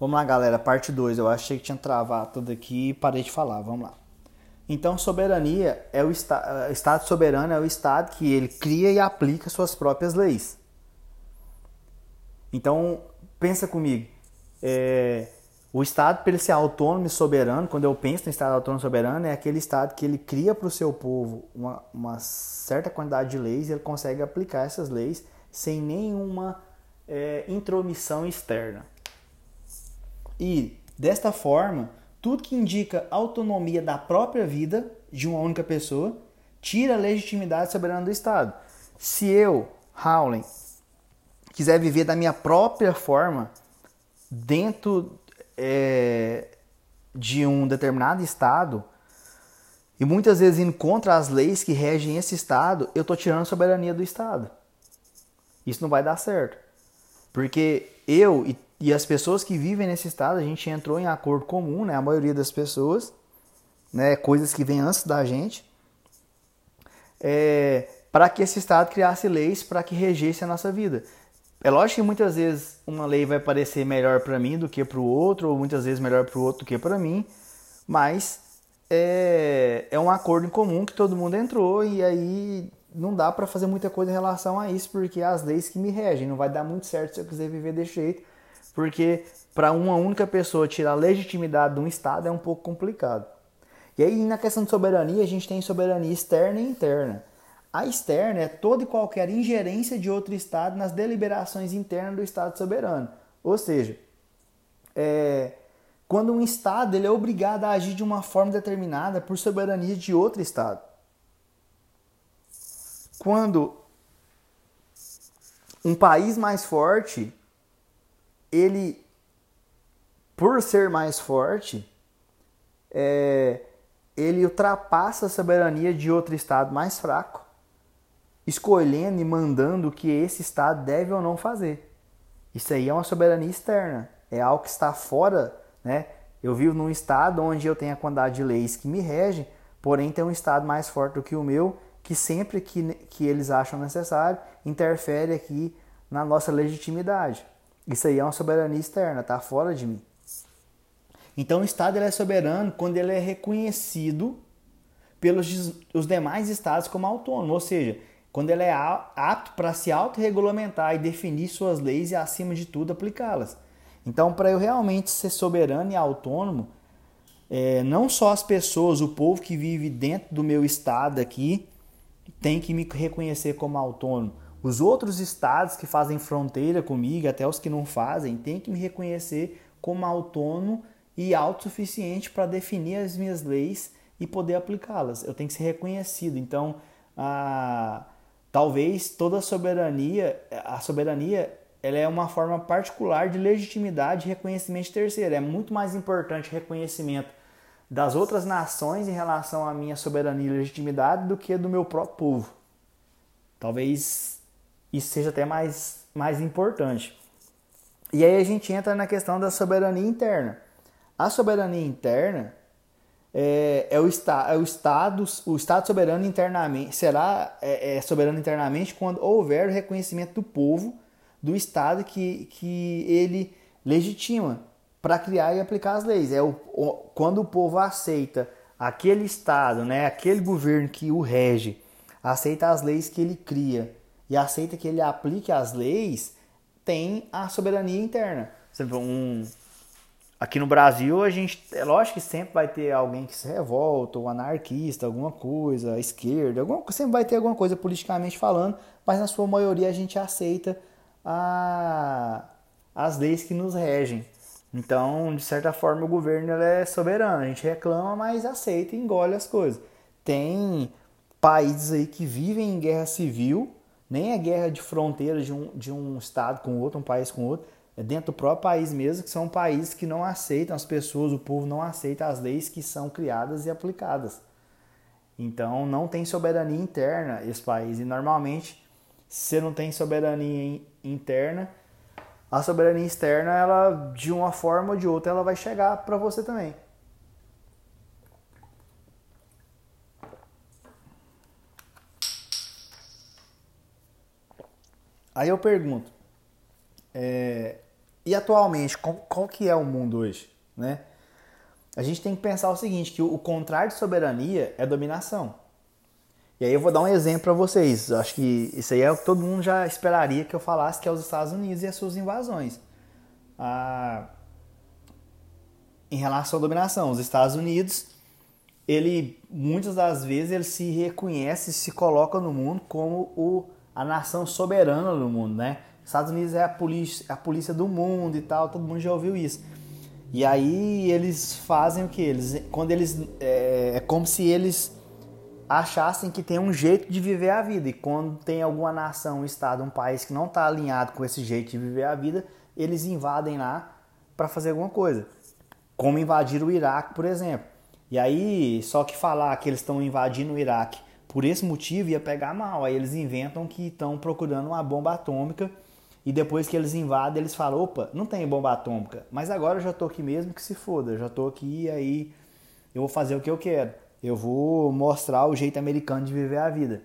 Vamos lá, galera, parte 2. Eu achei que tinha travado tudo aqui e parei de falar. Vamos lá. Então, soberania é o esta Estado soberano é o Estado que ele cria e aplica suas próprias leis. Então, pensa comigo. É, o Estado, para ele ser autônomo e soberano, quando eu penso no Estado autônomo e soberano, é aquele Estado que ele cria para o seu povo uma, uma, certa quantidade de leis e ele consegue aplicar essas leis sem nenhuma é, intromissão externa. E, desta forma, tudo que indica autonomia da própria vida de uma única pessoa tira a legitimidade soberana do Estado. Se eu, Howling, quiser viver da minha própria forma, dentro é, de um determinado Estado, e muitas vezes indo contra as leis que regem esse Estado, eu estou tirando a soberania do Estado. Isso não vai dar certo. Porque eu e e as pessoas que vivem nesse estado, a gente entrou em acordo comum, né? A maioria das pessoas, né? Coisas que vêm antes da gente, é, para que esse estado criasse leis para que regesse a nossa vida. É lógico que muitas vezes uma lei vai parecer melhor para mim do que para o outro, ou muitas vezes melhor para o outro do que para mim, mas é, é um acordo em comum que todo mundo entrou e aí não dá para fazer muita coisa em relação a isso, porque as leis que me regem. Não vai dar muito certo se eu quiser viver desse jeito, porque para uma única pessoa tirar a legitimidade de um Estado é um pouco complicado. E aí, na questão de soberania, a gente tem soberania externa e interna. A externa é toda e qualquer ingerência de outro Estado nas deliberações internas do Estado soberano. Ou seja, é, quando um Estado ele é obrigado a agir de uma forma determinada por soberania de outro Estado. Quando um país mais forte ele, por ser mais forte, é, ele ultrapassa a soberania de outro estado mais fraco, escolhendo e mandando o que esse estado deve ou não fazer. Isso aí é uma soberania externa, é algo que está fora, né? Eu vivo num estado onde eu tenho a quantidade de leis que me regem, porém tem um estado mais forte do que o meu, que sempre que, que eles acham necessário, interfere aqui na nossa legitimidade. Isso aí é uma soberania externa, tá fora de mim. Então o Estado ele é soberano quando ele é reconhecido pelos os demais estados como autônomo, ou seja, quando ele é apto para se autorregulamentar e definir suas leis e, acima de tudo, aplicá-las. Então, para eu realmente ser soberano e autônomo, é, não só as pessoas, o povo que vive dentro do meu estado aqui, tem que me reconhecer como autônomo, os outros estados que fazem fronteira comigo, até os que não fazem, têm que me reconhecer como autônomo e autossuficiente para definir as minhas leis e poder aplicá-las. Eu tenho que ser reconhecido. Então, a, talvez toda a soberania, a soberania, ela é uma forma particular de legitimidade e reconhecimento terceiro. É muito mais importante reconhecimento das outras nações em relação à minha soberania e legitimidade do que do meu próprio povo. Talvez isso seja até mais, mais importante. E aí a gente entra na questão da soberania interna. A soberania interna é, é, o, esta, é o Estado, o Estado soberano internamente, será é, é soberano internamente quando houver o reconhecimento do povo do Estado que, que ele legitima para criar e aplicar as leis. É o, o, quando o povo aceita aquele Estado, né, aquele governo que o rege, aceita as leis que ele cria e aceita que ele aplique as leis, tem a soberania interna. Um, aqui no Brasil, a gente, é lógico que sempre vai ter alguém que se revolta, ou anarquista, alguma coisa, esquerda, alguma, sempre vai ter alguma coisa politicamente falando, mas na sua maioria a gente aceita a, as leis que nos regem. Então, de certa forma, o governo é soberano. A gente reclama, mas aceita e engole as coisas. Tem países aí que vivem em guerra civil nem é guerra de fronteira de um, de um estado com outro, um país com outro. É dentro do próprio país mesmo, que são países que não aceitam, as pessoas, o povo não aceita as leis que são criadas e aplicadas. Então não tem soberania interna esse país. E normalmente, se você não tem soberania interna, a soberania externa, ela de uma forma ou de outra, ela vai chegar para você também. Aí eu pergunto, é, e atualmente, qual, qual que é o mundo hoje? Né? A gente tem que pensar o seguinte, que o, o contrário de soberania é dominação. E aí eu vou dar um exemplo para vocês. Acho que isso aí é o que todo mundo já esperaria que eu falasse, que é os Estados Unidos e as suas invasões. Ah, em relação à dominação, os Estados Unidos, ele muitas das vezes ele se reconhece, se coloca no mundo como o, a nação soberana do mundo, né? Estados Unidos é a polícia, a polícia do mundo e tal, todo mundo já ouviu isso. E aí eles fazem o que? Eles, quando eles é, é como se eles achassem que tem um jeito de viver a vida. E quando tem alguma nação, um estado, um país que não está alinhado com esse jeito de viver a vida, eles invadem lá para fazer alguma coisa. Como invadir o Iraque, por exemplo. E aí, só que falar que eles estão invadindo o Iraque por esse motivo ia pegar mal. Aí eles inventam que estão procurando uma bomba atômica. E depois que eles invadem, eles falam: opa, não tem bomba atômica. Mas agora eu já estou aqui mesmo que se foda. Eu já estou aqui e aí eu vou fazer o que eu quero eu vou mostrar o jeito americano de viver a vida.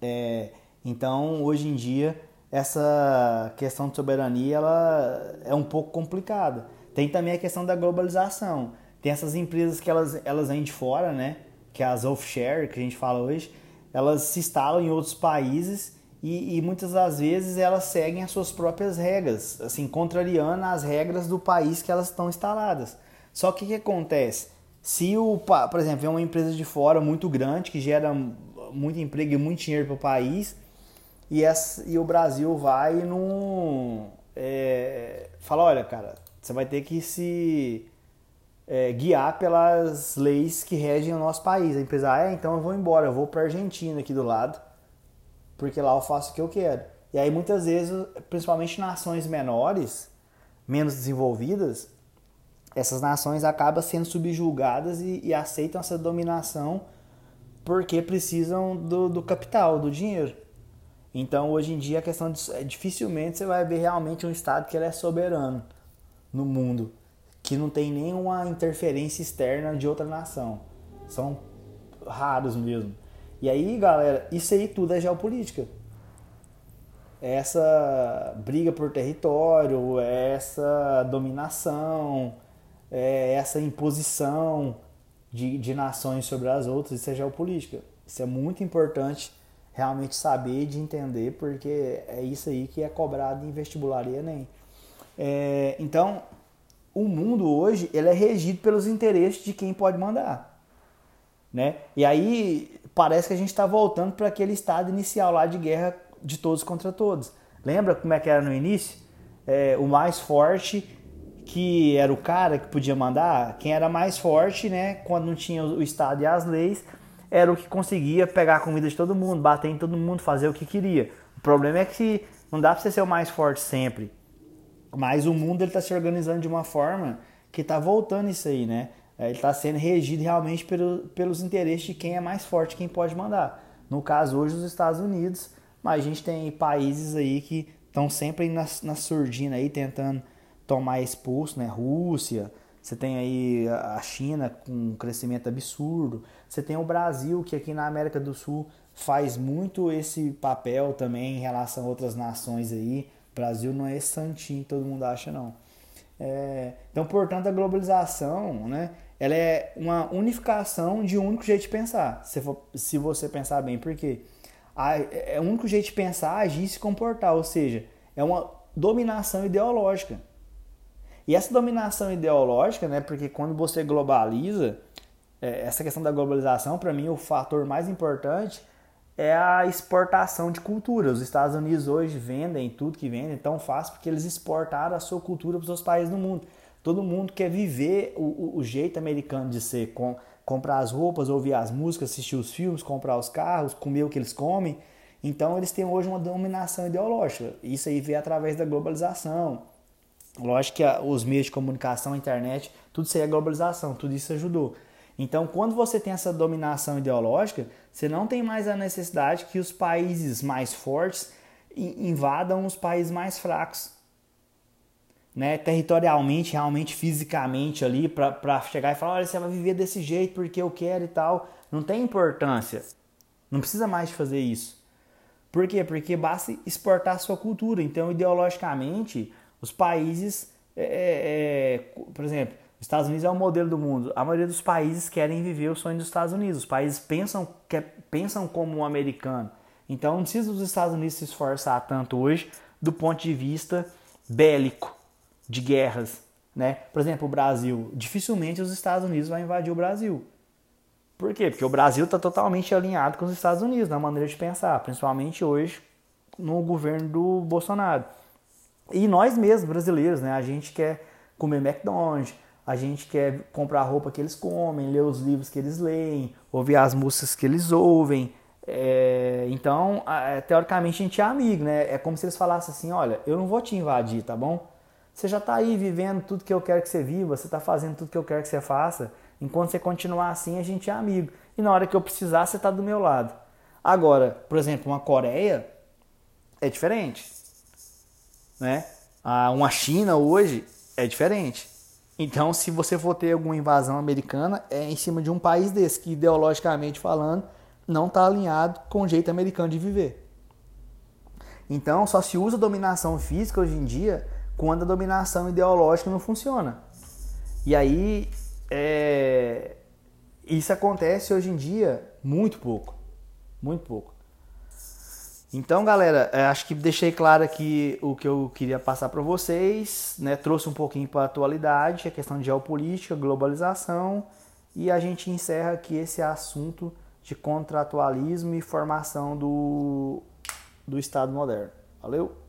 É, então, hoje em dia, essa questão de soberania ela é um pouco complicada. Tem também a questão da globalização. Tem essas empresas que elas, elas vêm de fora, né? que é as offshore, que a gente fala hoje, elas se instalam em outros países e, e, muitas das vezes elas seguem as suas próprias regras, assim, contrariando as regras do país que elas estão instaladas. Só que o que acontece? Se o, por exemplo, é uma empresa de fora muito grande que gera muito emprego e muito dinheiro para o país e, essa, e o Brasil vai num é, fala, olha, cara, você vai ter que se é, guiar pelas leis que regem o nosso país. A empresa, ah, é, então eu vou embora, eu vou para Argentina aqui do lado, porque lá eu faço o que eu quero. E aí muitas vezes, principalmente nações menores, menos desenvolvidas, essas nações acabam sendo subjugadas e, e aceitam essa dominação porque precisam do, do, capital, do dinheiro. Então, hoje em dia, a questão de, é, dificilmente você vai ver realmente um Estado que ele é soberano no mundo, que não tem nenhuma interferência externa de outra nação. São raros mesmo. E aí, galera, isso aí tudo é geopolítica. Essa briga por território, essa dominação, é, essa imposição de, de nações sobre as outras, isso é geopolítica. Isso é muito importante realmente saber de entender, porque é isso aí que é cobrado em vestibular e Enem. É, então, o mundo hoje ele é regido pelos interesses de quem pode mandar. Né? E aí parece que a gente está voltando para aquele estado inicial lá de guerra de todos contra todos. Lembra como é que era no início? É, o mais forte que era o cara que podia mandar, quem era mais forte, né, quando não tinha o Estado e as leis, era o que conseguia pegar a comida de todo mundo, bater em todo mundo, fazer o que queria. O problema é que não dá para você ser o mais forte sempre. Mas o mundo está se organizando de uma forma que está voltando isso aí, né? Ele está sendo regido realmente pelo, pelos interesses de quem é mais forte, quem pode mandar. No caso, hoje, os Estados Unidos, mas a gente tem países aí que estão sempre na, na surdina aí, tentando tomar expulso, né? Rússia, você tem aí a China com um crescimento absurdo, você tem o Brasil, que aqui na América do Sul faz muito esse papel também em relação a outras nações aí. O Brasil não é esse santinho, todo mundo acha não. É, então, portanto, a globalização, né, ela é uma unificação de um único jeito de pensar, se, for, se você pensar bem, porque é o único jeito de pensar, agir e se comportar, ou seja, é uma dominação ideológica. E essa dominação ideológica, né, porque quando você globaliza, é, essa questão da globalização, para mim, o fator mais importante é a exportação de cultura. Os Estados Unidos hoje vendem tudo que vendem tão fácil porque eles exportaram a sua cultura para os países do mundo. Todo mundo quer viver o, o, jeito americano de ser, com, comprar as roupas, ouvir as músicas, assistir os filmes, comprar os carros, comer o que eles comem. Então eles têm hoje uma dominação ideológica. Isso aí vem através da globalização Lógico que os meios de comunicação, a internet, tudo isso aí é globalização, tudo isso ajudou. Então, quando você tem essa dominação ideológica, você não tem mais a necessidade que os países mais fortes invadam os países mais fracos. Né? Territorialmente, realmente, fisicamente ali, para chegar e falar: olha, você vai viver desse jeito porque eu quero e tal. Não tem importância. Não precisa mais de fazer isso. Por quê? Porque basta exportar a sua cultura. Então, ideologicamente, Os países, é, é, é por exemplo, os Estados Unidos é o modelo do mundo. A maioria dos países querem viver o sonho dos Estados Unidos. Os países pensam, quer, pensam como um americano. Então não precisa dos Estados Unidos se esforçar tanto hoje do ponto de vista bélico, de guerras. Né? Por exemplo, o Brasil. Dificilmente os Estados Unidos vão invadir o Brasil. Por quê? Porque o Brasil está totalmente alinhado com os Estados Unidos na maneira de pensar, principalmente hoje no governo do Bolsonaro. E nós mesmos, brasileiros, né? a gente quer comer McDonald's, a gente quer comprar a roupa que eles comem, ler os livros que eles leem, ouvir as músicas que eles ouvem. É, então, é, teoricamente, a gente é amigo, né? É como se eles falassem assim: olha, eu não vou te invadir, tá bom? Você já está aí vivendo tudo que eu quero que você viva, você está fazendo tudo que eu quero que você faça. Enquanto você continuar assim, a gente é amigo. E na hora que eu precisar, você está do meu lado. Agora, por exemplo, uma Coreia é diferente. Né? Uma China hoje é diferente. Então, se você for ter alguma invasão americana, é em cima de um país desse, que ideologicamente falando, não está alinhado com o jeito americano de viver. Então, só se usa dominação física hoje em dia quando a dominação ideológica não funciona. E aí, é... isso acontece hoje em dia muito pouco. Muito pouco. Então, galera, é, acho que deixei claro aqui o que eu queria passar para vocês, né? Trouxe um pouquinho para a atualidade, a questão de geopolítica, globalização, e a gente encerra aqui esse assunto de contratualismo e formação do, do Estado moderno. Valeu?